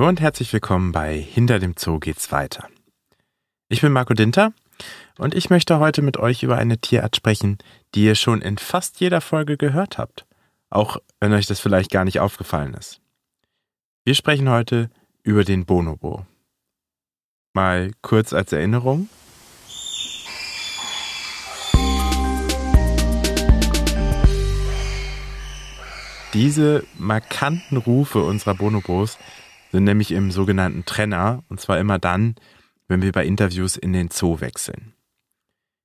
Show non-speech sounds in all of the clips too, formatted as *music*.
Hallo und herzlich willkommen bei Hinter dem Zoo geht's weiter. Ich bin Marco Dinter und ich möchte heute mit euch über eine Tierart sprechen, die ihr schon in fast jeder Folge gehört habt, auch wenn euch das vielleicht gar nicht aufgefallen ist. Wir sprechen heute über den Bonobo. Mal kurz als Erinnerung. Diese markanten Rufe unserer Bonobos sind nämlich im sogenannten Trenner, und zwar immer dann, wenn wir bei Interviews in den Zoo wechseln.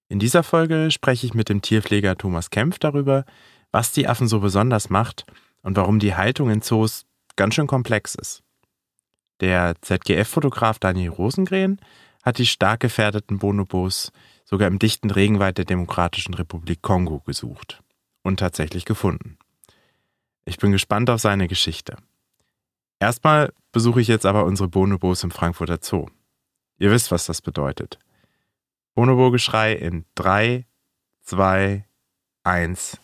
In dieser Folge spreche ich mit dem Tierpfleger Thomas Kempf darüber, was die Affen so besonders macht und warum die Haltung in Zoos ganz schön komplex ist. Der ZGF-Fotograf Daniel Rosengren hat die stark gefährdeten Bonobos sogar im dichten Regenwald der Demokratischen Republik Kongo gesucht und tatsächlich gefunden. Ich bin gespannt auf seine Geschichte. Erstmal besuche ich jetzt aber unsere Bonobos im Frankfurter Zoo. Ihr wisst, was das bedeutet. Bonobo-Geschrei in 3, 2, 1.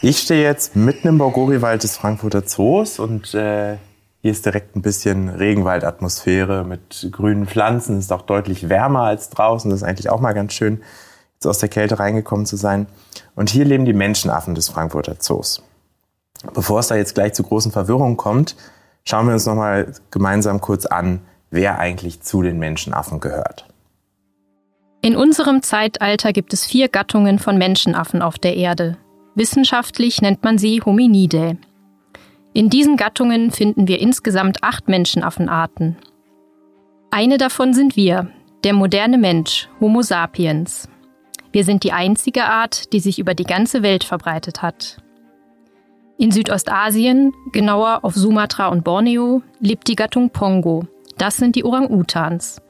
Ich stehe jetzt mitten im Borgori-Wald des Frankfurter Zoos und äh, hier ist direkt ein bisschen Regenwaldatmosphäre mit grünen Pflanzen. Es ist auch deutlich wärmer als draußen. Das ist eigentlich auch mal ganz schön, jetzt aus der Kälte reingekommen zu sein. Und hier leben die Menschenaffen des Frankfurter Zoos. Bevor es da jetzt gleich zu großen Verwirrungen kommt, schauen wir uns nochmal gemeinsam kurz an, wer eigentlich zu den Menschenaffen gehört. In unserem Zeitalter gibt es vier Gattungen von Menschenaffen auf der Erde. Wissenschaftlich nennt man sie Hominidae. In diesen Gattungen finden wir insgesamt acht Menschenaffenarten. Eine davon sind wir, der moderne Mensch, Homo sapiens. Wir sind die einzige Art, die sich über die ganze Welt verbreitet hat. In Südostasien, genauer auf Sumatra und Borneo, lebt die Gattung Pongo. Das sind die Orang-Utans.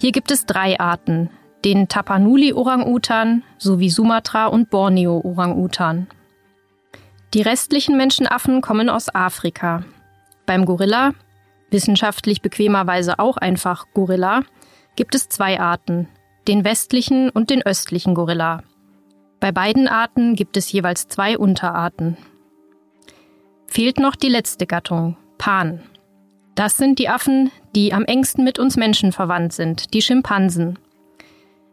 Hier gibt es drei Arten, den Tapanuli-Orang-Utan sowie Sumatra- und Borneo-Orang-Utan. Die restlichen Menschenaffen kommen aus Afrika. Beim Gorilla, wissenschaftlich bequemerweise auch einfach Gorilla, gibt es zwei Arten, den westlichen und den östlichen Gorilla. Bei beiden Arten gibt es jeweils zwei Unterarten. Fehlt noch die letzte Gattung, Pan. Das sind die Affen, die am engsten mit uns Menschen verwandt sind, die Schimpansen.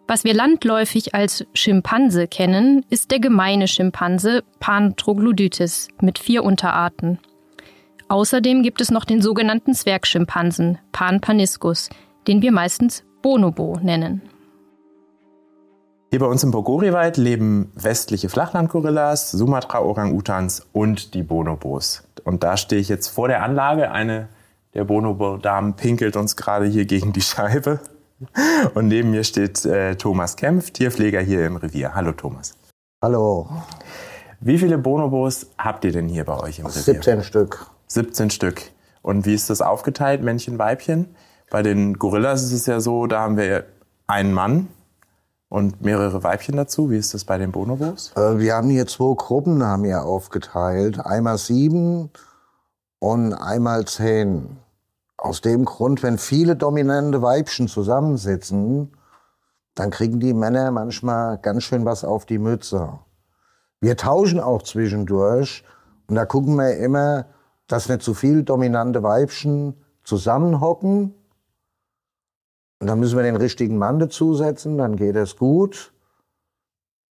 Was wir landläufig als Schimpanse kennen, ist der gemeine Schimpanse Pan troglodytes mit vier Unterarten. Außerdem gibt es noch den sogenannten Zwergschimpansen Pan paniscus, den wir meistens Bonobo nennen. Hier bei uns im Bogoriwald leben westliche Flachlandgorillas, Sumatra-Orang-Utans und die Bonobos. Und da stehe ich jetzt vor der Anlage. Eine der Bonobo-Damen pinkelt uns gerade hier gegen die Scheibe. Und neben mir steht äh, Thomas Kempf, Tierpfleger hier im Revier. Hallo Thomas. Hallo. Wie viele Bonobos habt ihr denn hier bei euch im Revier? 17 Stück. 17 Stück. Und wie ist das aufgeteilt, Männchen, Weibchen? Bei den Gorillas ist es ja so, da haben wir einen Mann und mehrere Weibchen dazu. Wie ist das bei den Bonobos? Äh, wir haben hier zwei Gruppen haben wir aufgeteilt. Einmal sieben und einmal zehn. Aus dem Grund, wenn viele dominante Weibchen zusammensitzen, dann kriegen die Männer manchmal ganz schön was auf die Mütze. Wir tauschen auch zwischendurch und da gucken wir immer, dass nicht zu viele dominante Weibchen zusammenhocken. Und dann müssen wir den richtigen Mann dazusetzen, dann geht es gut.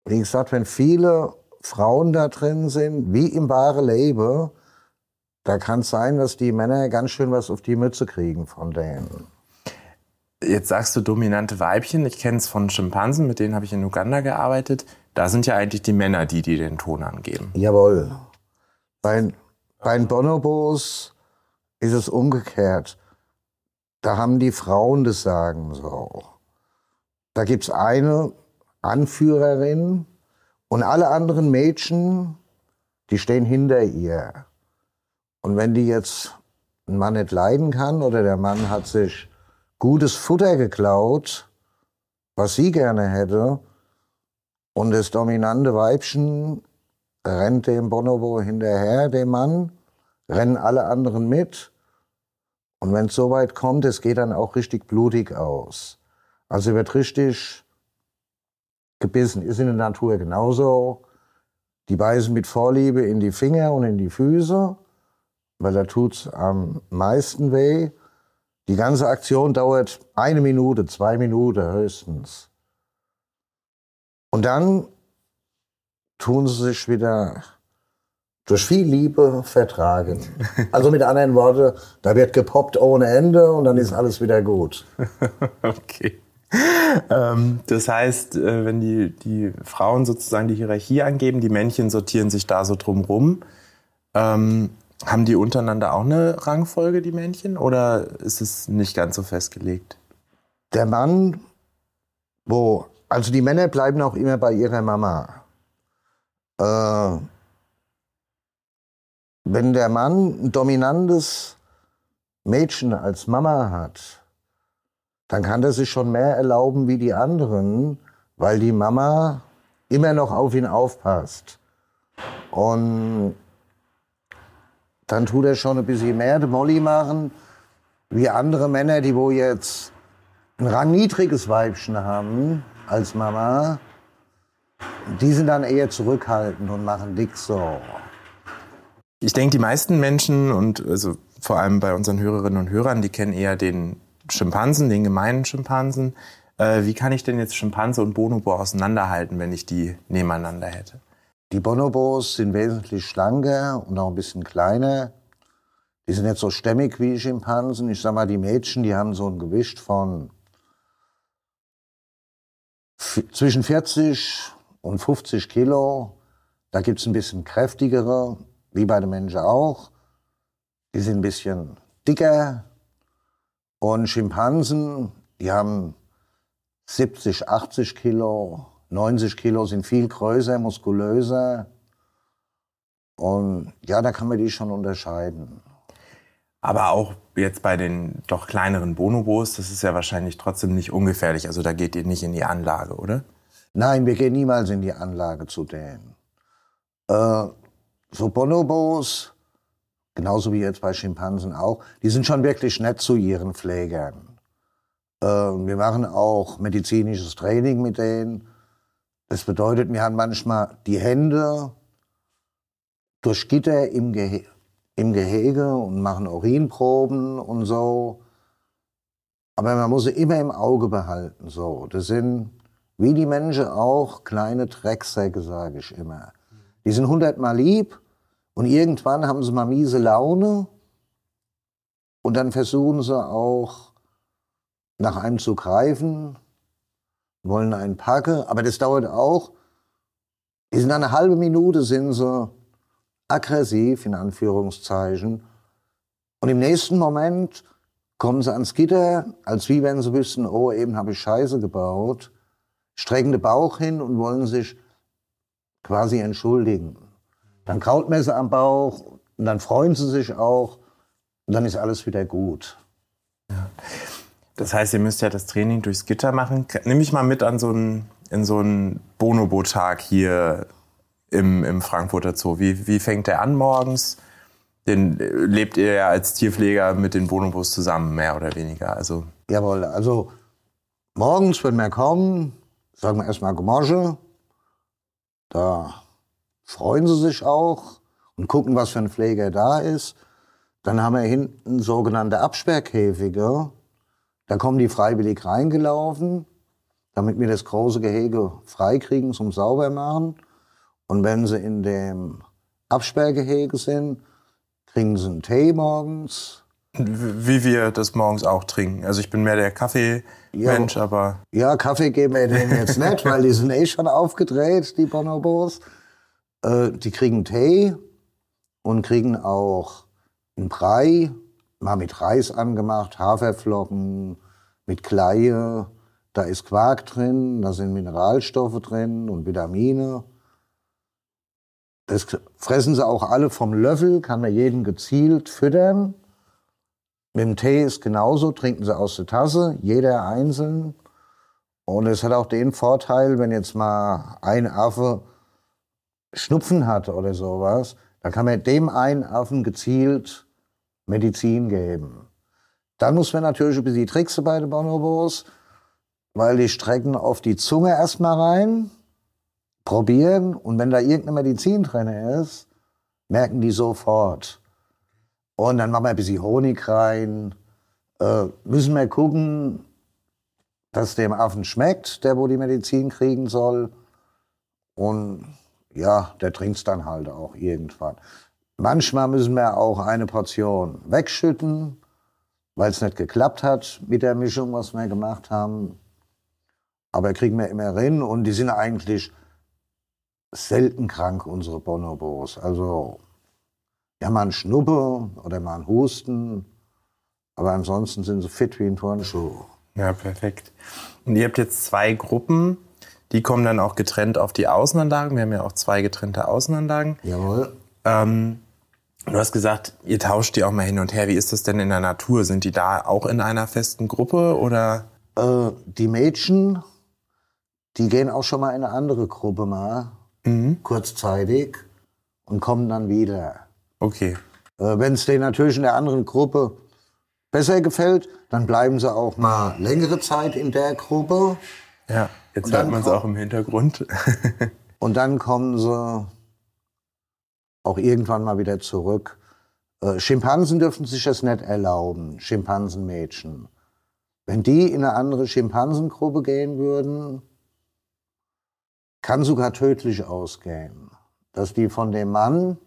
Wie gesagt, wenn viele Frauen da drin sind, wie im wahren Leben, da kann es sein, dass die Männer ganz schön was auf die Mütze kriegen von denen. Jetzt sagst du dominante Weibchen. Ich kenne es von Schimpansen, mit denen habe ich in Uganda gearbeitet. Da sind ja eigentlich die Männer die, die den Ton angeben. Jawohl. Bei, bei den Bonobos ist es umgekehrt. Da haben die Frauen das Sagen so. Da gibt es eine Anführerin und alle anderen Mädchen, die stehen hinter ihr. Und wenn die jetzt ein Mann nicht leiden kann oder der Mann hat sich gutes Futter geklaut, was sie gerne hätte, und das dominante Weibchen rennt dem Bonobo hinterher, dem Mann, rennen alle anderen mit. Und wenn es so weit kommt, es geht dann auch richtig blutig aus. Also wird richtig gebissen. Ist in der Natur genauso. Die beißen mit Vorliebe in die Finger und in die Füße, weil da tut es am meisten weh. Die ganze Aktion dauert eine Minute, zwei Minuten höchstens. Und dann tun sie sich wieder durch viel Liebe vertragen. Also mit anderen Worten, da wird gepoppt ohne Ende und dann ist alles wieder gut. *laughs* okay. Ähm, das heißt, äh, wenn die, die Frauen sozusagen die Hierarchie angeben, die Männchen sortieren sich da so drumrum. Ähm, haben die untereinander auch eine Rangfolge, die Männchen, oder ist es nicht ganz so festgelegt? Der Mann, wo, also die Männer bleiben auch immer bei ihrer Mama. Äh, wenn der Mann ein dominantes Mädchen als Mama hat, dann kann er sich schon mehr erlauben wie die anderen, weil die Mama immer noch auf ihn aufpasst. Und dann tut er schon ein bisschen mehr de Molly machen, wie andere Männer, die wo jetzt ein rangniedriges Weibchen haben als Mama. Die sind dann eher zurückhaltend und machen dick so. Ich denke, die meisten Menschen und also vor allem bei unseren Hörerinnen und Hörern, die kennen eher den Schimpansen, den gemeinen Schimpansen. Äh, wie kann ich denn jetzt Schimpanse und Bonobo auseinanderhalten, wenn ich die nebeneinander hätte? Die Bonobos sind wesentlich schlanker und auch ein bisschen kleiner. Die sind nicht so stämmig wie Schimpansen. Ich sag mal, die Mädchen, die haben so ein Gewicht von zwischen 40 und 50 Kilo. Da gibt's ein bisschen kräftigere wie bei den Menschen auch. Die sind ein bisschen dicker. Und Schimpansen, die haben 70, 80 Kilo, 90 Kilo, sind viel größer, muskulöser. Und ja, da kann man die schon unterscheiden. Aber auch jetzt bei den doch kleineren Bonobos, das ist ja wahrscheinlich trotzdem nicht ungefährlich. Also da geht ihr nicht in die Anlage, oder? Nein, wir gehen niemals in die Anlage zu denen. Äh, so Bonobos, genauso wie jetzt bei Schimpansen auch, die sind schon wirklich nett zu ihren Pflegern. Äh, wir machen auch medizinisches Training mit denen. Das bedeutet, wir haben manchmal die Hände durch Gitter im, Gehe im Gehege und machen Urinproben und so. Aber man muss sie immer im Auge behalten. So, das sind wie die Menschen auch kleine Drecksäcke, sage ich immer. Die sind hundertmal lieb und irgendwann haben sie mal miese Laune und dann versuchen sie auch nach einem zu greifen, wollen einen packen, aber das dauert auch. Die sind eine halbe Minute sind sie aggressiv in Anführungszeichen und im nächsten Moment kommen sie ans Gitter, als wie wenn sie wüssten, oh, eben habe ich Scheiße gebaut, strecken den Bauch hin und wollen sich quasi entschuldigen. Dann Krautmesser am Bauch und dann freuen sie sich auch und dann ist alles wieder gut. Ja. Das heißt, ihr müsst ja das Training durchs Gitter machen. Nimm mich mal mit an so einen, in so einen Bonobo-Tag hier im, im Frankfurter Zoo. Wie, wie fängt der an morgens? Den lebt ihr ja als Tierpfleger mit den Bonobos zusammen, mehr oder weniger. Also. Jawohl, also morgens, wenn wir kommen, sagen wir erstmal Gemorge. Da freuen sie sich auch und gucken, was für ein Pfleger da ist. Dann haben wir hinten sogenannte Absperrkäfige. Da kommen die freiwillig reingelaufen, damit wir das große Gehege freikriegen zum Saubermachen. Und wenn sie in dem Absperrgehege sind, trinken sie einen Tee morgens. Wie wir das morgens auch trinken. Also ich bin mehr der Kaffee-Mensch, ja, aber... Ja, Kaffee geben wir denen jetzt nicht, weil die sind eh schon aufgedreht, die Bonobos. Äh, die kriegen Tee und kriegen auch einen Brei, mal mit Reis angemacht, Haferflocken, mit Kleie. Da ist Quark drin, da sind Mineralstoffe drin und Vitamine. Das fressen sie auch alle vom Löffel, kann man jeden gezielt füttern. Mit dem Tee ist genauso, trinken sie aus der Tasse, jeder einzeln. Und es hat auch den Vorteil, wenn jetzt mal ein Affe Schnupfen hat oder sowas, dann kann man dem einen Affen gezielt Medizin geben. Dann muss man natürlich ein bisschen tricksen bei den Bonobos. weil die strecken auf die Zunge erstmal rein, probieren und wenn da irgendeine Medizin drin ist, merken die sofort. Und dann machen wir ein bisschen Honig rein. Äh, müssen wir gucken, dass dem Affen schmeckt, der wo die Medizin kriegen soll. Und ja, der trinkt es dann halt auch irgendwann. Manchmal müssen wir auch eine Portion wegschütten, weil es nicht geklappt hat mit der Mischung, was wir gemacht haben. Aber kriegen wir immer hin und die sind eigentlich selten krank, unsere Bonobos. Also, ja, mal ein Schnuppe oder mal ein Husten, aber ansonsten sind sie fit wie ein Turnschuh. Ja, perfekt. Und ihr habt jetzt zwei Gruppen, die kommen dann auch getrennt auf die Außenanlagen. Wir haben ja auch zwei getrennte Außenanlagen. Jawohl. Ähm, du hast gesagt, ihr tauscht die auch mal hin und her. Wie ist das denn in der Natur? Sind die da auch in einer festen Gruppe oder? Äh, die Mädchen, die gehen auch schon mal in eine andere Gruppe mal, Mhm. kurzzeitig, und kommen dann wieder. Okay. Äh, Wenn es denen natürlich in der anderen Gruppe besser gefällt, dann bleiben sie auch mal längere Zeit in der Gruppe. Ja, jetzt hört man es auch im Hintergrund. *laughs* Und dann kommen sie auch irgendwann mal wieder zurück. Äh, Schimpansen dürfen sich das nicht erlauben, Schimpansenmädchen. Wenn die in eine andere Schimpansengruppe gehen würden, kann sogar tödlich ausgehen. Dass die von dem Mann,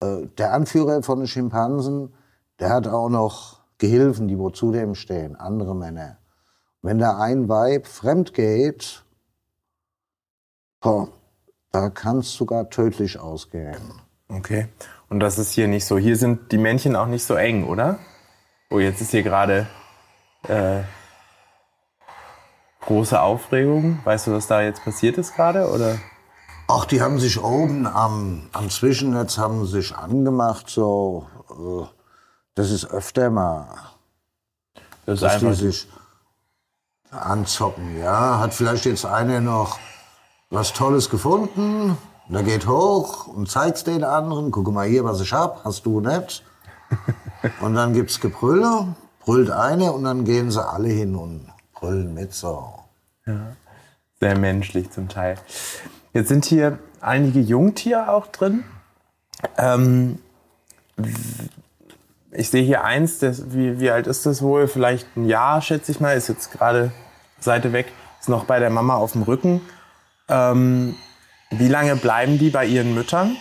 äh, der Anführer von den Schimpansen, der hat auch noch Gehilfen, die wo zu dem stehen, andere Männer. Wenn da ein Weib fremd geht, boah, da kann es sogar tödlich ausgehen. Okay. Und das ist hier nicht so. Hier sind die Männchen auch nicht so eng, oder? Oh, jetzt ist hier gerade äh, große Aufregung. Weißt du, was da jetzt passiert ist gerade? Oder? Ach, die haben sich oben am, am Zwischennetz haben sich angemacht, so. Äh, das ist öfter mal, Das ist dass die sich anzocken. Ja, hat vielleicht jetzt einer noch was Tolles gefunden, der geht hoch und zeigt's den anderen. Guck mal hier, was ich hab, hast du nicht? *laughs* Und dann gibt's Gebrülle, brüllt einer und dann gehen sie alle hin und brüllen mit so. Sehr menschlich zum Teil. Jetzt sind hier einige Jungtiere auch drin. Ähm, ich sehe hier eins, das, wie, wie alt ist das wohl? Vielleicht ein Jahr, schätze ich mal. Ist jetzt gerade Seite weg, ist noch bei der Mama auf dem Rücken. Ähm, wie lange bleiben die bei ihren Müttern?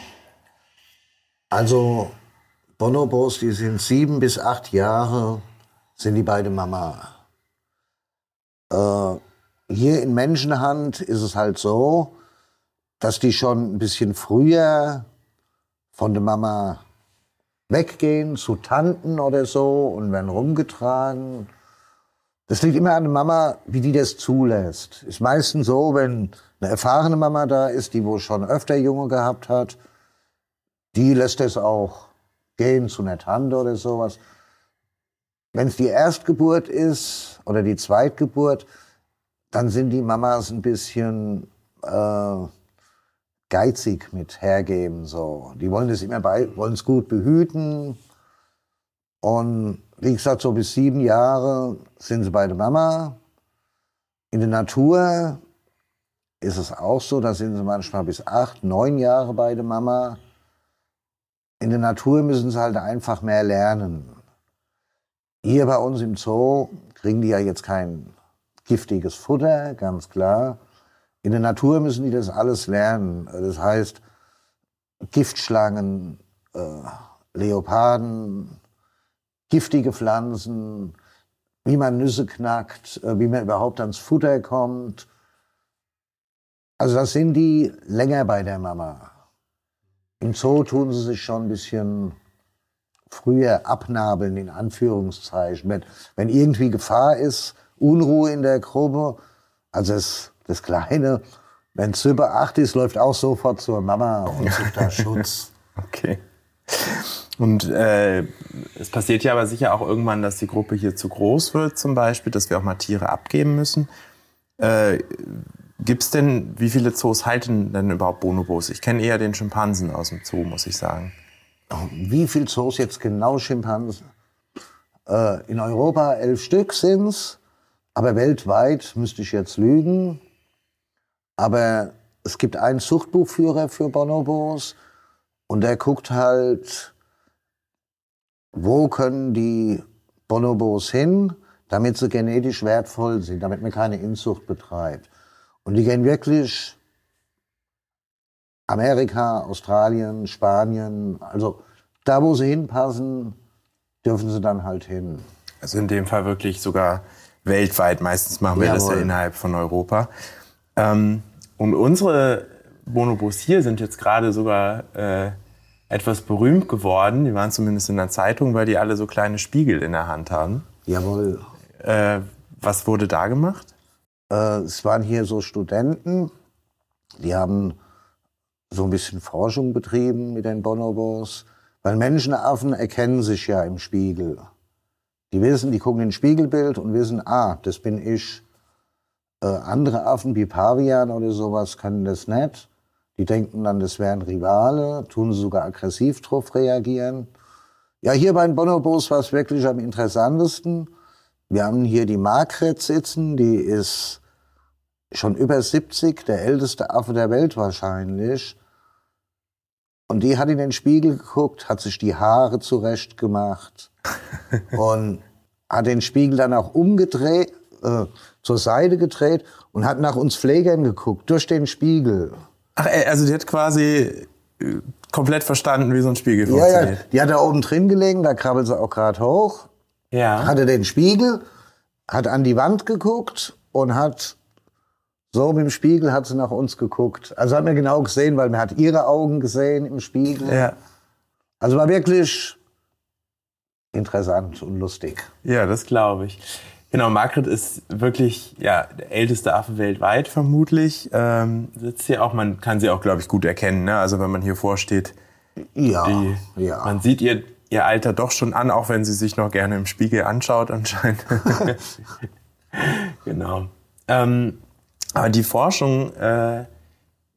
Also Bonobos, die sind sieben bis acht Jahre, sind die beide Mama. Äh, hier in Menschenhand ist es halt so, dass die schon ein bisschen früher von der Mama weggehen zu Tanten oder so und werden rumgetragen. Das liegt immer an der Mama, wie die das zulässt. Ist meistens so, wenn eine erfahrene Mama da ist, die wohl schon öfter Junge gehabt hat, die lässt es auch gehen zu einer Tante oder sowas. Wenn es die Erstgeburt ist oder die Zweitgeburt, dann sind die Mamas ein bisschen äh, geizig mit hergeben. So. Die wollen es immer bei, wollen es gut behüten. Und wie gesagt, so bis sieben Jahre sind sie bei der Mama. In der Natur ist es auch so, da sind sie manchmal bis acht, neun Jahre bei der Mama. In der Natur müssen sie halt einfach mehr lernen. Hier bei uns im Zoo kriegen die ja jetzt kein giftiges Futter, ganz klar. In der Natur müssen die das alles lernen. Das heißt, Giftschlangen, äh, Leoparden, giftige Pflanzen, wie man Nüsse knackt, äh, wie man überhaupt ans Futter kommt. Also das sind die länger bei der Mama. Im Zoo tun sie sich schon ein bisschen früher abnabeln, in Anführungszeichen. Wenn, wenn irgendwie Gefahr ist, Unruhe in der Gruppe, also das, das Kleine, wenn es über acht ist, läuft auch sofort zur Mama und *laughs* sucht da Schutz. Okay. Und äh, es passiert ja aber sicher auch irgendwann, dass die Gruppe hier zu groß wird, zum Beispiel, dass wir auch mal Tiere abgeben müssen. Äh, Gibt es denn, wie viele Zoos halten denn überhaupt Bonobos? Ich kenne eher den Schimpansen aus dem Zoo, muss ich sagen. Wie viel Zoos jetzt genau Schimpansen? Äh, in Europa elf Stück sind's, Aber weltweit müsste ich jetzt lügen. Aber es gibt einen Zuchtbuchführer für Bonobos und der guckt halt, wo können die Bonobos hin, damit sie genetisch wertvoll sind, damit man keine Inzucht betreibt. Und die gehen wirklich Amerika, Australien, Spanien, also da, wo sie hinpassen, dürfen sie dann halt hin. Also in dem Fall wirklich sogar weltweit. Meistens machen wir Jawohl. das ja innerhalb von Europa. Ähm, und unsere Bonobos hier sind jetzt gerade sogar äh, etwas berühmt geworden. Die waren zumindest in der Zeitung, weil die alle so kleine Spiegel in der Hand haben. Jawohl. Äh, was wurde da gemacht? Äh, es waren hier so Studenten, die haben so ein bisschen Forschung betrieben mit den Bonobos. Weil Menschenaffen erkennen sich ja im Spiegel. Die wissen, die gucken in Spiegelbild und wissen, ah, das bin ich. Äh, andere Affen wie Pavian oder sowas können das nicht. Die denken dann, das wären Rivale, tun sogar aggressiv drauf reagieren. Ja, hier bei den Bonobos war es wirklich am interessantesten. Wir haben hier die Margret sitzen, die ist schon über 70, der älteste Affe der Welt wahrscheinlich. Und die hat in den Spiegel geguckt, hat sich die Haare zurecht gemacht *laughs* und hat den Spiegel dann auch umgedreht, äh, zur Seite gedreht und hat nach uns Pflegern geguckt, durch den Spiegel. Ach, also die hat quasi äh, komplett verstanden, wie so ein Spiegel funktioniert. Ja, ja, die hat da oben drin gelegen, da krabbelt sie auch gerade hoch. Ja. Hatte den Spiegel, hat an die Wand geguckt und hat so mit dem Spiegel hat sie nach uns geguckt. Also hat mir genau gesehen, weil man hat ihre Augen gesehen im Spiegel. Ja. Also war wirklich interessant und lustig. Ja, das glaube ich. Genau, Margret ist wirklich ja, der älteste Affe weltweit vermutlich. Ähm, sitzt hier auch, man kann sie auch, glaube ich, gut erkennen. Ne? Also wenn man hier vorsteht, ja, die, ja. man sieht ihr, ihr Alter doch schon an, auch wenn sie sich noch gerne im Spiegel anschaut anscheinend. *laughs* genau. Ähm, aber die Forschung äh,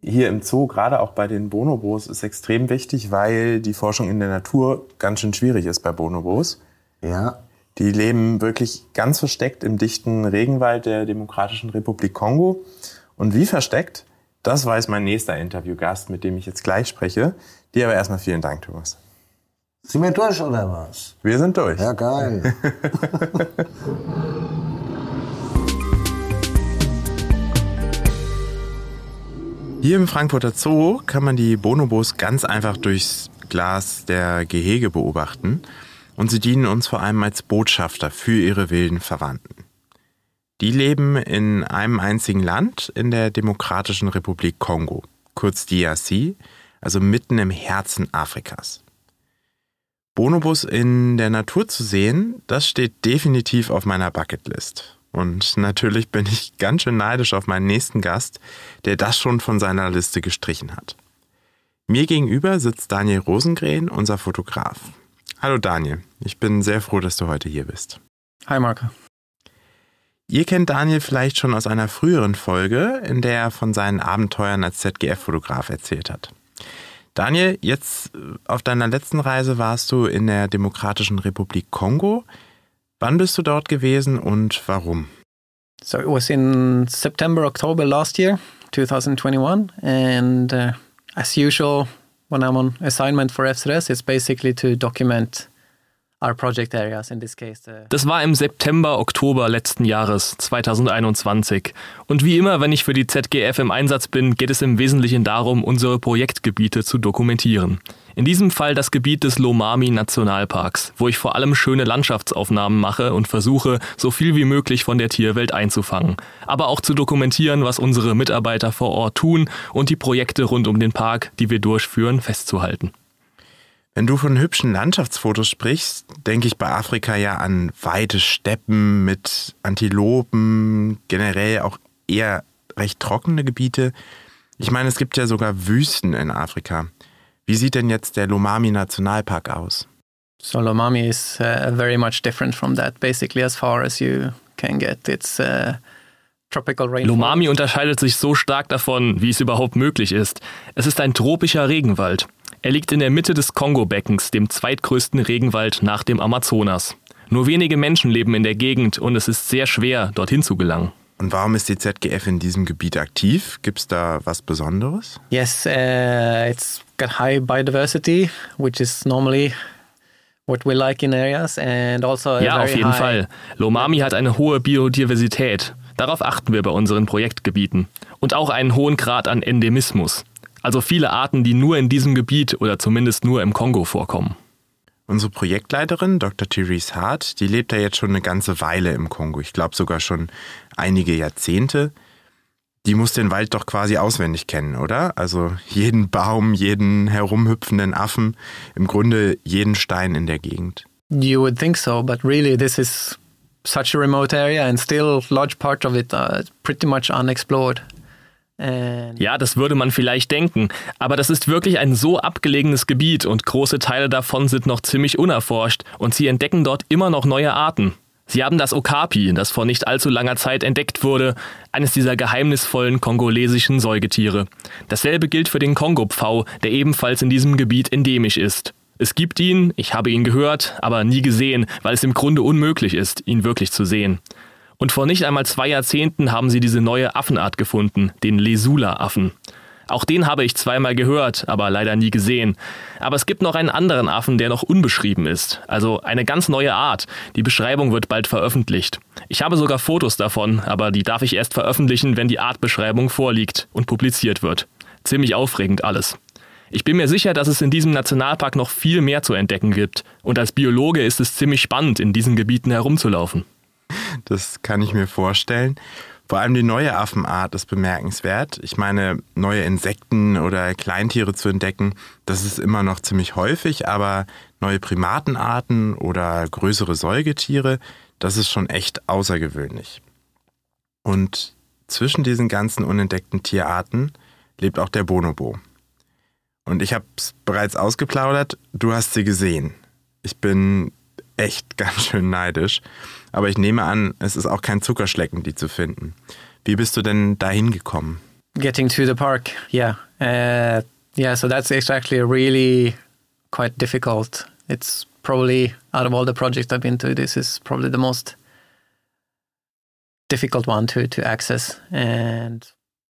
hier im Zoo, gerade auch bei den Bonobos, ist extrem wichtig, weil die Forschung in der Natur ganz schön schwierig ist bei Bonobos. Ja. Die leben wirklich ganz versteckt im dichten Regenwald der Demokratischen Republik Kongo. Und wie versteckt, das weiß mein nächster Interviewgast, mit dem ich jetzt gleich spreche. Dir aber erstmal vielen Dank, Thomas. Sind wir durch oder was? Wir sind durch. Ja, geil. *laughs* Hier im Frankfurter Zoo kann man die Bonobos ganz einfach durchs Glas der Gehege beobachten und sie dienen uns vor allem als Botschafter für ihre wilden Verwandten. Die leben in einem einzigen Land in der Demokratischen Republik Kongo, kurz DRC, also mitten im Herzen Afrikas. Bonobos in der Natur zu sehen, das steht definitiv auf meiner Bucketlist. Und natürlich bin ich ganz schön neidisch auf meinen nächsten Gast, der das schon von seiner Liste gestrichen hat. Mir gegenüber sitzt Daniel Rosengren, unser Fotograf. Hallo Daniel, ich bin sehr froh, dass du heute hier bist. Hi Marke. Ihr kennt Daniel vielleicht schon aus einer früheren Folge, in der er von seinen Abenteuern als ZGF-Fotograf erzählt hat. Daniel, jetzt äh, auf deiner letzten Reise warst du in der Demokratischen Republik Kongo. Wann bist du dort gewesen und warum? So it was in September, October last year, 2021, and uh, as usual, when I'm on assignment for FSRS, it's basically to document das war im September, Oktober letzten Jahres, 2021. Und wie immer, wenn ich für die ZGF im Einsatz bin, geht es im Wesentlichen darum, unsere Projektgebiete zu dokumentieren. In diesem Fall das Gebiet des Lomami Nationalparks, wo ich vor allem schöne Landschaftsaufnahmen mache und versuche, so viel wie möglich von der Tierwelt einzufangen. Aber auch zu dokumentieren, was unsere Mitarbeiter vor Ort tun und die Projekte rund um den Park, die wir durchführen, festzuhalten. Wenn du von hübschen Landschaftsfotos sprichst, denke ich bei Afrika ja an weite Steppen mit Antilopen, generell auch eher recht trockene Gebiete. Ich meine, es gibt ja sogar Wüsten in Afrika. Wie sieht denn jetzt der Lomami Nationalpark aus? So Lomami is uh, very much different from that, basically as far as you can get. It's uh, tropical. Lomami unterscheidet sich so stark davon, wie es überhaupt möglich ist. Es ist ein tropischer Regenwald. Er liegt in der Mitte des Kongo-Beckens, dem zweitgrößten Regenwald nach dem Amazonas. Nur wenige Menschen leben in der Gegend und es ist sehr schwer, dorthin zu gelangen. Und warum ist die ZGF in diesem Gebiet aktiv? Gibt es da was Besonderes? Yes, uh, it's got high biodiversity, which is normally what we like in areas, and also ja, auf jeden Fall. Lomami hat eine hohe Biodiversität. Darauf achten wir bei unseren Projektgebieten. Und auch einen hohen Grad an Endemismus. Also viele Arten, die nur in diesem Gebiet oder zumindest nur im Kongo vorkommen. Unsere Projektleiterin, Dr. Therese Hart, die lebt ja jetzt schon eine ganze Weile im Kongo. Ich glaube sogar schon einige Jahrzehnte. Die muss den Wald doch quasi auswendig kennen, oder? Also jeden Baum, jeden herumhüpfenden Affen, im Grunde jeden Stein in der Gegend. You would think so, but really this is such a remote area and still large part of it uh, pretty much unexplored. Ja, das würde man vielleicht denken, aber das ist wirklich ein so abgelegenes Gebiet und große Teile davon sind noch ziemlich unerforscht und sie entdecken dort immer noch neue Arten. Sie haben das Okapi, das vor nicht allzu langer Zeit entdeckt wurde, eines dieser geheimnisvollen kongolesischen Säugetiere. Dasselbe gilt für den Kongopfau, der ebenfalls in diesem Gebiet endemisch ist. Es gibt ihn, ich habe ihn gehört, aber nie gesehen, weil es im Grunde unmöglich ist, ihn wirklich zu sehen. Und vor nicht einmal zwei Jahrzehnten haben sie diese neue Affenart gefunden, den Lesula-Affen. Auch den habe ich zweimal gehört, aber leider nie gesehen. Aber es gibt noch einen anderen Affen, der noch unbeschrieben ist. Also eine ganz neue Art. Die Beschreibung wird bald veröffentlicht. Ich habe sogar Fotos davon, aber die darf ich erst veröffentlichen, wenn die Artbeschreibung vorliegt und publiziert wird. Ziemlich aufregend alles. Ich bin mir sicher, dass es in diesem Nationalpark noch viel mehr zu entdecken gibt. Und als Biologe ist es ziemlich spannend, in diesen Gebieten herumzulaufen. Das kann ich mir vorstellen. Vor allem die neue Affenart ist bemerkenswert. Ich meine, neue Insekten oder Kleintiere zu entdecken, das ist immer noch ziemlich häufig, aber neue Primatenarten oder größere Säugetiere, das ist schon echt außergewöhnlich. Und zwischen diesen ganzen unentdeckten Tierarten lebt auch der Bonobo. Und ich habe es bereits ausgeplaudert, du hast sie gesehen. Ich bin echt *laughs* ganz schön neidisch. Aber ich nehme an, es ist auch kein Zuckerschlecken, die zu finden. Wie bist du denn dahin gekommen? Getting to the park, yeah. Uh, yeah, so that's actually really quite difficult. It's probably, out of all the projects I've been to, this is probably the most difficult one to, to access. And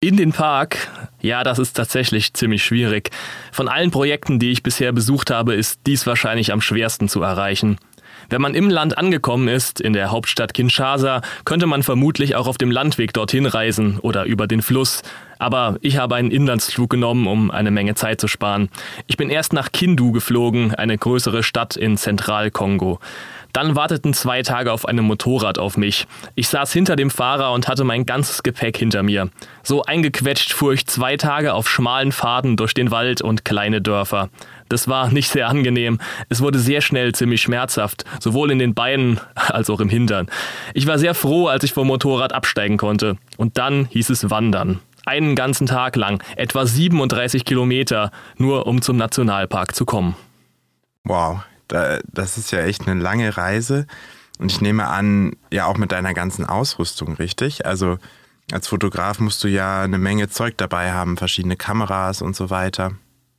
in den Park? Ja, das ist tatsächlich ziemlich schwierig. Von allen Projekten, die ich bisher besucht habe, ist dies wahrscheinlich am schwersten zu erreichen. Wenn man im Land angekommen ist, in der Hauptstadt Kinshasa, könnte man vermutlich auch auf dem Landweg dorthin reisen oder über den Fluss. Aber ich habe einen Inlandsflug genommen, um eine Menge Zeit zu sparen. Ich bin erst nach Kindu geflogen, eine größere Stadt in Zentralkongo. Dann warteten zwei Tage auf einem Motorrad auf mich. Ich saß hinter dem Fahrer und hatte mein ganzes Gepäck hinter mir. So eingequetscht fuhr ich zwei Tage auf schmalen Pfaden durch den Wald und kleine Dörfer. Das war nicht sehr angenehm. Es wurde sehr schnell ziemlich schmerzhaft, sowohl in den Beinen als auch im Hintern. Ich war sehr froh, als ich vom Motorrad absteigen konnte. Und dann hieß es Wandern. Einen ganzen Tag lang, etwa 37 Kilometer, nur um zum Nationalpark zu kommen. Wow, das ist ja echt eine lange Reise. Und ich nehme an, ja auch mit deiner ganzen Ausrüstung, richtig? Also als Fotograf musst du ja eine Menge Zeug dabei haben, verschiedene Kameras und so weiter.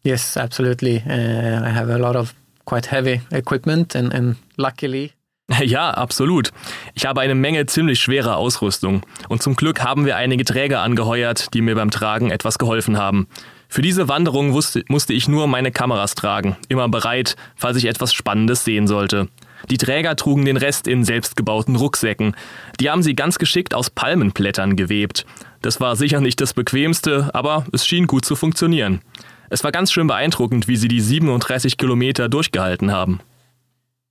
Yes, absolutely. Uh, I have a lot of quite heavy equipment and, and luckily *laughs* ja, absolut. Ich habe eine Menge ziemlich schwerer Ausrüstung. Und zum Glück haben wir einige Träger angeheuert, die mir beim Tragen etwas geholfen haben. Für diese Wanderung wusste, musste ich nur meine Kameras tragen, immer bereit, falls ich etwas Spannendes sehen sollte. Die Träger trugen den Rest in selbstgebauten Rucksäcken. Die haben sie ganz geschickt aus Palmenblättern gewebt. Das war sicher nicht das bequemste, aber es schien gut zu funktionieren. Es war ganz schön beeindruckend, wie sie die 37 Kilometer durchgehalten haben.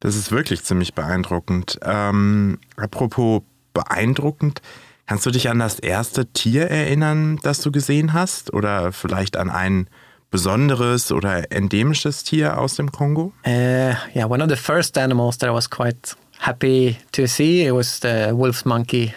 Das ist wirklich ziemlich beeindruckend. Ähm, apropos beeindruckend, Kannst du dich an das erste Tier erinnern, das du gesehen hast? Oder vielleicht an ein besonderes oder endemisches Tier aus dem Kongo? Uh, yeah, one of the first animals that I was quite happy to see it was the wolf's monkey.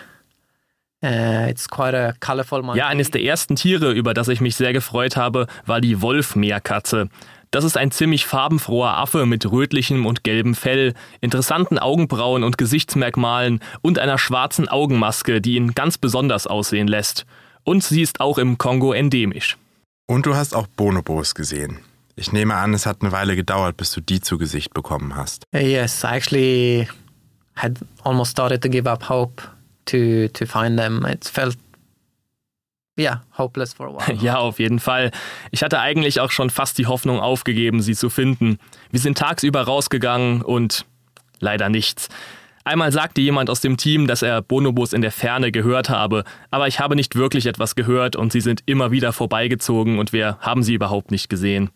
Uh, it's quite a colorful monkey. Ja, eines der ersten Tiere, über das ich mich sehr gefreut habe, war die Wolfmeerkatze. Das ist ein ziemlich farbenfroher Affe mit rötlichem und gelbem Fell, interessanten Augenbrauen und Gesichtsmerkmalen und einer schwarzen Augenmaske, die ihn ganz besonders aussehen lässt. Und sie ist auch im Kongo endemisch. Und du hast auch Bonobos gesehen. Ich nehme an, es hat eine Weile gedauert, bis du die zu Gesicht bekommen hast. Yes, actually had almost started to give up hope to to find them. It felt yeah, hopeless for a while. *laughs* Ja, auf jeden Fall. Ich hatte eigentlich auch schon fast die Hoffnung aufgegeben, sie zu finden. Wir sind tagsüber rausgegangen und leider nichts. Einmal sagte jemand aus dem Team, dass er Bonobos in der Ferne gehört habe, aber ich habe nicht wirklich etwas gehört und sie sind immer wieder vorbeigezogen und wir haben sie überhaupt nicht gesehen.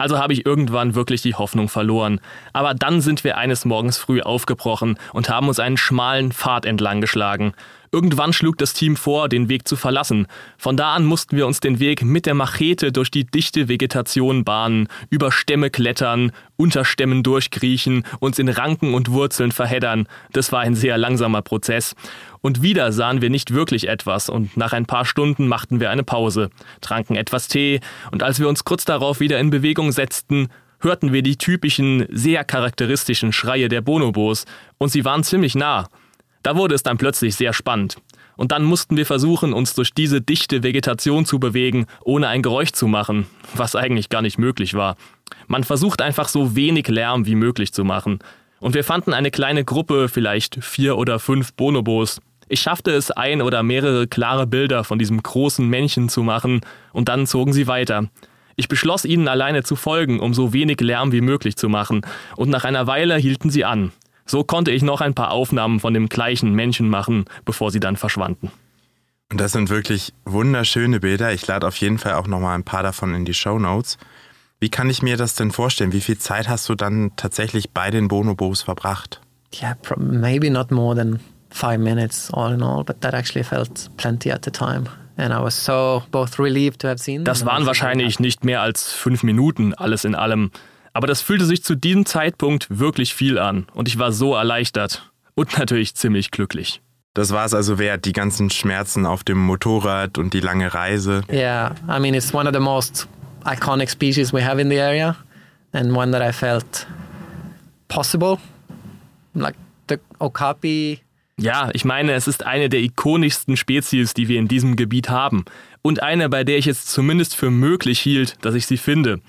Also habe ich irgendwann wirklich die Hoffnung verloren. Aber dann sind wir eines Morgens früh aufgebrochen und haben uns einen schmalen Pfad entlang geschlagen. Irgendwann schlug das Team vor, den Weg zu verlassen. Von da an mussten wir uns den Weg mit der Machete durch die dichte Vegetation bahnen, über Stämme klettern, unter Stämmen durchkriechen, uns in Ranken und Wurzeln verheddern. Das war ein sehr langsamer Prozess. Und wieder sahen wir nicht wirklich etwas und nach ein paar Stunden machten wir eine Pause, tranken etwas Tee und als wir uns kurz darauf wieder in Bewegung setzten, hörten wir die typischen, sehr charakteristischen Schreie der Bonobos und sie waren ziemlich nah. Da wurde es dann plötzlich sehr spannend. Und dann mussten wir versuchen, uns durch diese dichte Vegetation zu bewegen, ohne ein Geräusch zu machen, was eigentlich gar nicht möglich war. Man versucht einfach so wenig Lärm wie möglich zu machen. Und wir fanden eine kleine Gruppe, vielleicht vier oder fünf Bonobos. Ich schaffte es, ein oder mehrere klare Bilder von diesem großen Männchen zu machen, und dann zogen sie weiter. Ich beschloss ihnen alleine zu folgen, um so wenig Lärm wie möglich zu machen, und nach einer Weile hielten sie an. So konnte ich noch ein paar Aufnahmen von dem gleichen Männchen machen, bevor sie dann verschwanden. Und das sind wirklich wunderschöne Bilder. Ich lade auf jeden Fall auch noch mal ein paar davon in die Show Notes. Wie kann ich mir das denn vorstellen? Wie viel Zeit hast du dann tatsächlich bei den Bonobos verbracht? Yeah, maybe not more than five minutes all in all, but that actually felt plenty at the time. And I was so both relieved to have seen Das waren wahrscheinlich nicht mehr als fünf Minuten, alles in allem. Aber das fühlte sich zu diesem Zeitpunkt wirklich viel an und ich war so erleichtert und natürlich ziemlich glücklich. Das war es also wert, die ganzen Schmerzen auf dem Motorrad und die lange Reise. Yeah, I mean it's one of the most iconic species we have in the area and one that I felt possible. Like the Okapi. Ja, ich meine, es ist eine der ikonischsten Spezies, die wir in diesem Gebiet haben und eine, bei der ich es zumindest für möglich hielt, dass ich sie finde.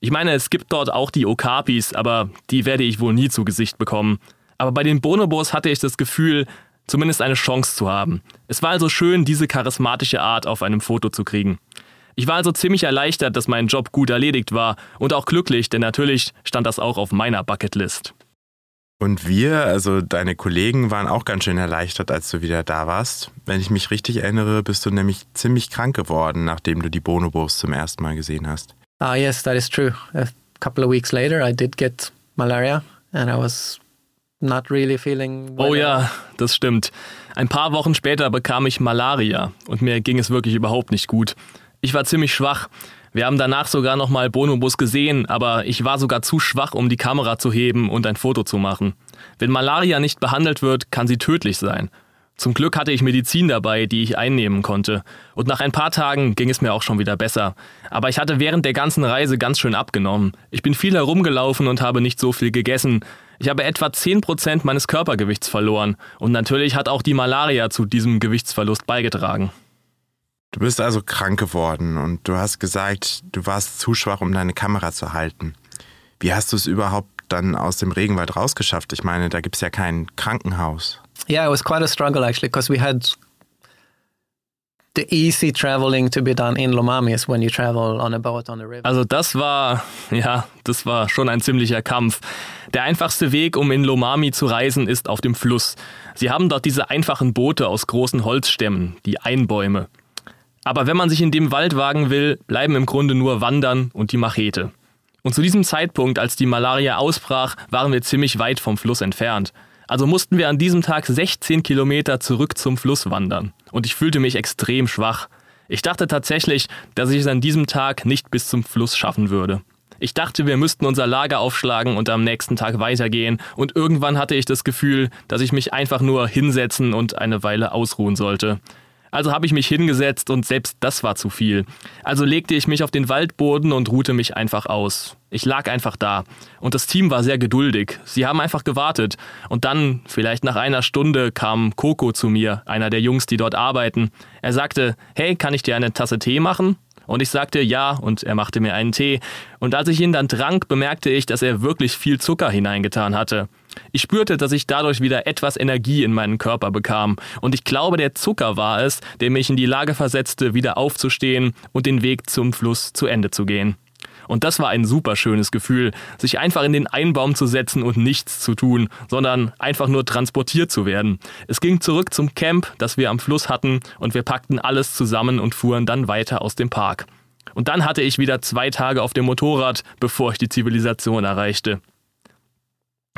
Ich meine, es gibt dort auch die Okapis, aber die werde ich wohl nie zu Gesicht bekommen. Aber bei den Bonobos hatte ich das Gefühl, zumindest eine Chance zu haben. Es war also schön, diese charismatische Art auf einem Foto zu kriegen. Ich war also ziemlich erleichtert, dass mein Job gut erledigt war und auch glücklich, denn natürlich stand das auch auf meiner Bucketlist. Und wir, also deine Kollegen, waren auch ganz schön erleichtert, als du wieder da warst. Wenn ich mich richtig erinnere, bist du nämlich ziemlich krank geworden, nachdem du die Bonobos zum ersten Mal gesehen hast. Ah, yes, that is true. A couple of weeks later, I did get malaria and I was not really feeling well. Oh ja, das stimmt. Ein paar Wochen später bekam ich Malaria und mir ging es wirklich überhaupt nicht gut. Ich war ziemlich schwach. Wir haben danach sogar nochmal Bonobus gesehen, aber ich war sogar zu schwach, um die Kamera zu heben und ein Foto zu machen. Wenn Malaria nicht behandelt wird, kann sie tödlich sein. Zum Glück hatte ich Medizin dabei, die ich einnehmen konnte. Und nach ein paar Tagen ging es mir auch schon wieder besser. Aber ich hatte während der ganzen Reise ganz schön abgenommen. Ich bin viel herumgelaufen und habe nicht so viel gegessen. Ich habe etwa 10% meines Körpergewichts verloren. Und natürlich hat auch die Malaria zu diesem Gewichtsverlust beigetragen. Du bist also krank geworden und du hast gesagt, du warst zu schwach, um deine Kamera zu halten. Wie hast du es überhaupt dann aus dem Regenwald rausgeschafft? Ich meine, da gibt es ja kein Krankenhaus. Yeah, it was quite a struggle actually because we had the easy traveling to be done in Lomami is when you travel on a boat on the river. Also das war, ja, das war schon ein ziemlicher Kampf. Der einfachste Weg, um in Lomami zu reisen, ist auf dem Fluss. Sie haben dort diese einfachen Boote aus großen Holzstämmen, die Einbäume. Aber wenn man sich in dem Wald wagen will, bleiben im Grunde nur Wandern und die Machete. Und zu diesem Zeitpunkt, als die Malaria ausbrach, waren wir ziemlich weit vom Fluss entfernt. Also mussten wir an diesem Tag 16 Kilometer zurück zum Fluss wandern. Und ich fühlte mich extrem schwach. Ich dachte tatsächlich, dass ich es an diesem Tag nicht bis zum Fluss schaffen würde. Ich dachte, wir müssten unser Lager aufschlagen und am nächsten Tag weitergehen, und irgendwann hatte ich das Gefühl, dass ich mich einfach nur hinsetzen und eine Weile ausruhen sollte. Also habe ich mich hingesetzt und selbst das war zu viel. Also legte ich mich auf den Waldboden und ruhte mich einfach aus. Ich lag einfach da. Und das Team war sehr geduldig. Sie haben einfach gewartet. Und dann, vielleicht nach einer Stunde, kam Coco zu mir, einer der Jungs, die dort arbeiten. Er sagte, hey, kann ich dir eine Tasse Tee machen? Und ich sagte ja, und er machte mir einen Tee. Und als ich ihn dann trank, bemerkte ich, dass er wirklich viel Zucker hineingetan hatte. Ich spürte, dass ich dadurch wieder etwas Energie in meinen Körper bekam. Und ich glaube, der Zucker war es, der mich in die Lage versetzte, wieder aufzustehen und den Weg zum Fluss zu Ende zu gehen. Und das war ein super schönes Gefühl, sich einfach in den Einbaum zu setzen und nichts zu tun, sondern einfach nur transportiert zu werden. Es ging zurück zum Camp, das wir am Fluss hatten, und wir packten alles zusammen und fuhren dann weiter aus dem Park. Und dann hatte ich wieder zwei Tage auf dem Motorrad, bevor ich die Zivilisation erreichte.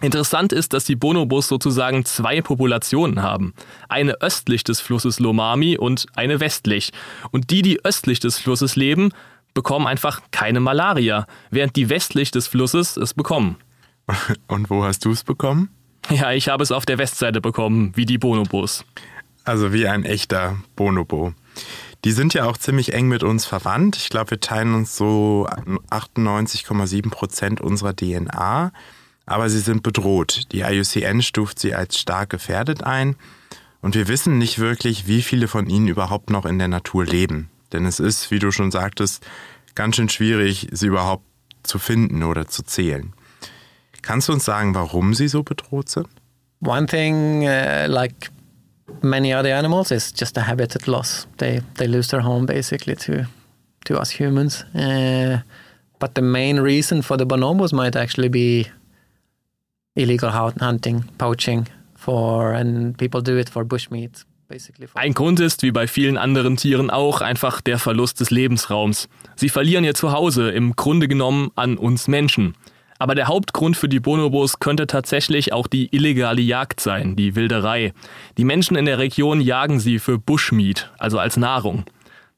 Interessant ist, dass die Bonobos sozusagen zwei Populationen haben. Eine östlich des Flusses Lomami und eine westlich. Und die, die östlich des Flusses leben, bekommen einfach keine Malaria, während die westlich des Flusses es bekommen. *laughs* Und wo hast du es bekommen? Ja, ich habe es auf der Westseite bekommen, wie die Bonobos. Also wie ein echter Bonobo. Die sind ja auch ziemlich eng mit uns verwandt. Ich glaube, wir teilen uns so 98,7 Prozent unserer DNA aber sie sind bedroht. Die IUCN stuft sie als stark gefährdet ein und wir wissen nicht wirklich, wie viele von ihnen überhaupt noch in der Natur leben. Denn es ist, wie du schon sagtest, ganz schön schwierig, sie überhaupt zu finden oder zu zählen. Kannst du uns sagen, warum sie so bedroht sind? One thing, uh, like many other animals, is just a habitat loss. They they lose their home basically to to us humans. Uh, but the main reason for the bonobos might actually be illegal hunting, poaching for, and people do it for bushmeat. Ein Grund ist, wie bei vielen anderen Tieren auch, einfach der Verlust des Lebensraums. Sie verlieren ihr Zuhause im Grunde genommen an uns Menschen. Aber der Hauptgrund für die Bonobos könnte tatsächlich auch die illegale Jagd sein, die Wilderei. Die Menschen in der Region jagen sie für Bushmeat, also als Nahrung.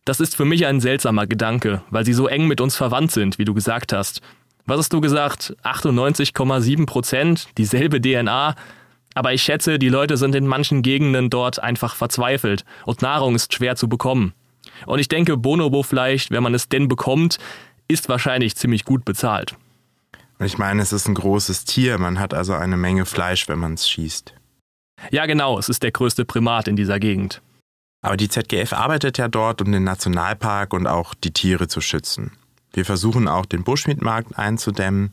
Das ist für mich ein seltsamer Gedanke, weil sie so eng mit uns verwandt sind, wie du gesagt hast. Was hast du gesagt? 98,7 Prozent, dieselbe DNA. Aber ich schätze, die Leute sind in manchen Gegenden dort einfach verzweifelt und Nahrung ist schwer zu bekommen. Und ich denke, Bonobo-Fleisch, wenn man es denn bekommt, ist wahrscheinlich ziemlich gut bezahlt. Und ich meine, es ist ein großes Tier, man hat also eine Menge Fleisch, wenn man es schießt. Ja, genau, es ist der größte Primat in dieser Gegend. Aber die ZGF arbeitet ja dort, um den Nationalpark und auch die Tiere zu schützen. Wir versuchen auch den Bushmeat-Markt einzudämmen.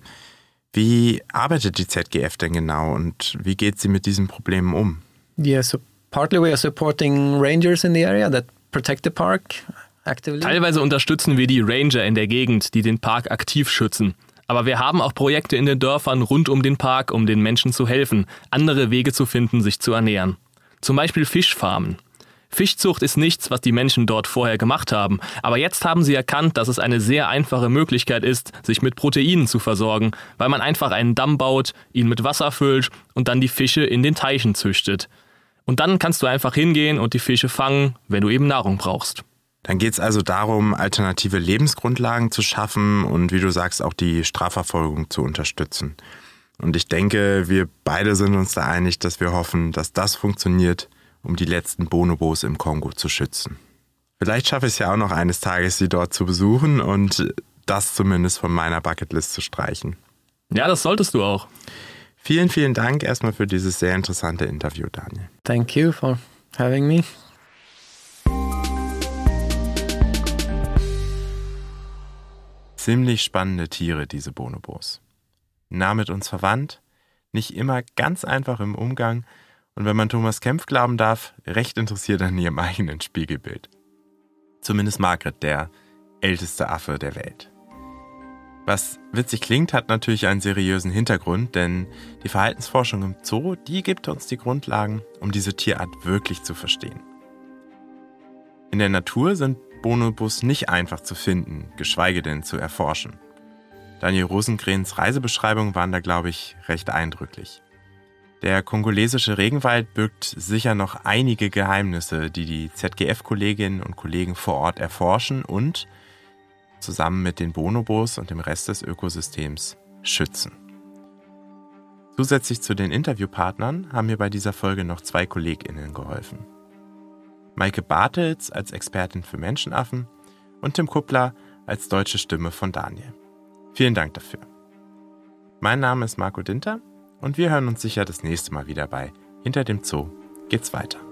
Wie arbeitet die ZGF denn genau und wie geht sie mit diesen Problemen um? Yeah, so partly we are supporting rangers in the area that protect the park actively. Teilweise unterstützen wir die Ranger in der Gegend, die den Park aktiv schützen. Aber wir haben auch Projekte in den Dörfern rund um den Park, um den Menschen zu helfen, andere Wege zu finden, sich zu ernähren. Zum Beispiel Fischfarmen. Fischzucht ist nichts, was die Menschen dort vorher gemacht haben, aber jetzt haben sie erkannt, dass es eine sehr einfache Möglichkeit ist, sich mit Proteinen zu versorgen, weil man einfach einen Damm baut, ihn mit Wasser füllt und dann die Fische in den Teichen züchtet. Und dann kannst du einfach hingehen und die Fische fangen, wenn du eben Nahrung brauchst. Dann geht es also darum, alternative Lebensgrundlagen zu schaffen und wie du sagst, auch die Strafverfolgung zu unterstützen. Und ich denke, wir beide sind uns da einig, dass wir hoffen, dass das funktioniert um die letzten Bonobos im Kongo zu schützen. Vielleicht schaffe ich es ja auch noch eines Tages, sie dort zu besuchen und das zumindest von meiner Bucketlist zu streichen. Ja, das solltest du auch. Vielen, vielen Dank erstmal für dieses sehr interessante Interview, Daniel. Thank you for having me. Ziemlich spannende Tiere, diese Bonobos. Nah mit uns verwandt, nicht immer ganz einfach im Umgang, und wenn man Thomas Kempf glauben darf, recht interessiert an ihrem eigenen Spiegelbild. Zumindest Margret, der älteste Affe der Welt. Was witzig klingt, hat natürlich einen seriösen Hintergrund, denn die Verhaltensforschung im Zoo, die gibt uns die Grundlagen, um diese Tierart wirklich zu verstehen. In der Natur sind Bonobos nicht einfach zu finden, geschweige denn zu erforschen. Daniel Rosengrens Reisebeschreibungen waren da, glaube ich, recht eindrücklich. Der kongolesische Regenwald birgt sicher noch einige Geheimnisse, die die ZGF-Kolleginnen und Kollegen vor Ort erforschen und zusammen mit den Bonobos und dem Rest des Ökosystems schützen. Zusätzlich zu den Interviewpartnern haben mir bei dieser Folge noch zwei KollegInnen geholfen. Maike Bartels als Expertin für Menschenaffen und Tim Kuppler als deutsche Stimme von Daniel. Vielen Dank dafür. Mein Name ist Marco Dinter und wir hören uns sicher das nächste Mal wieder bei Hinter dem Zoo geht's weiter.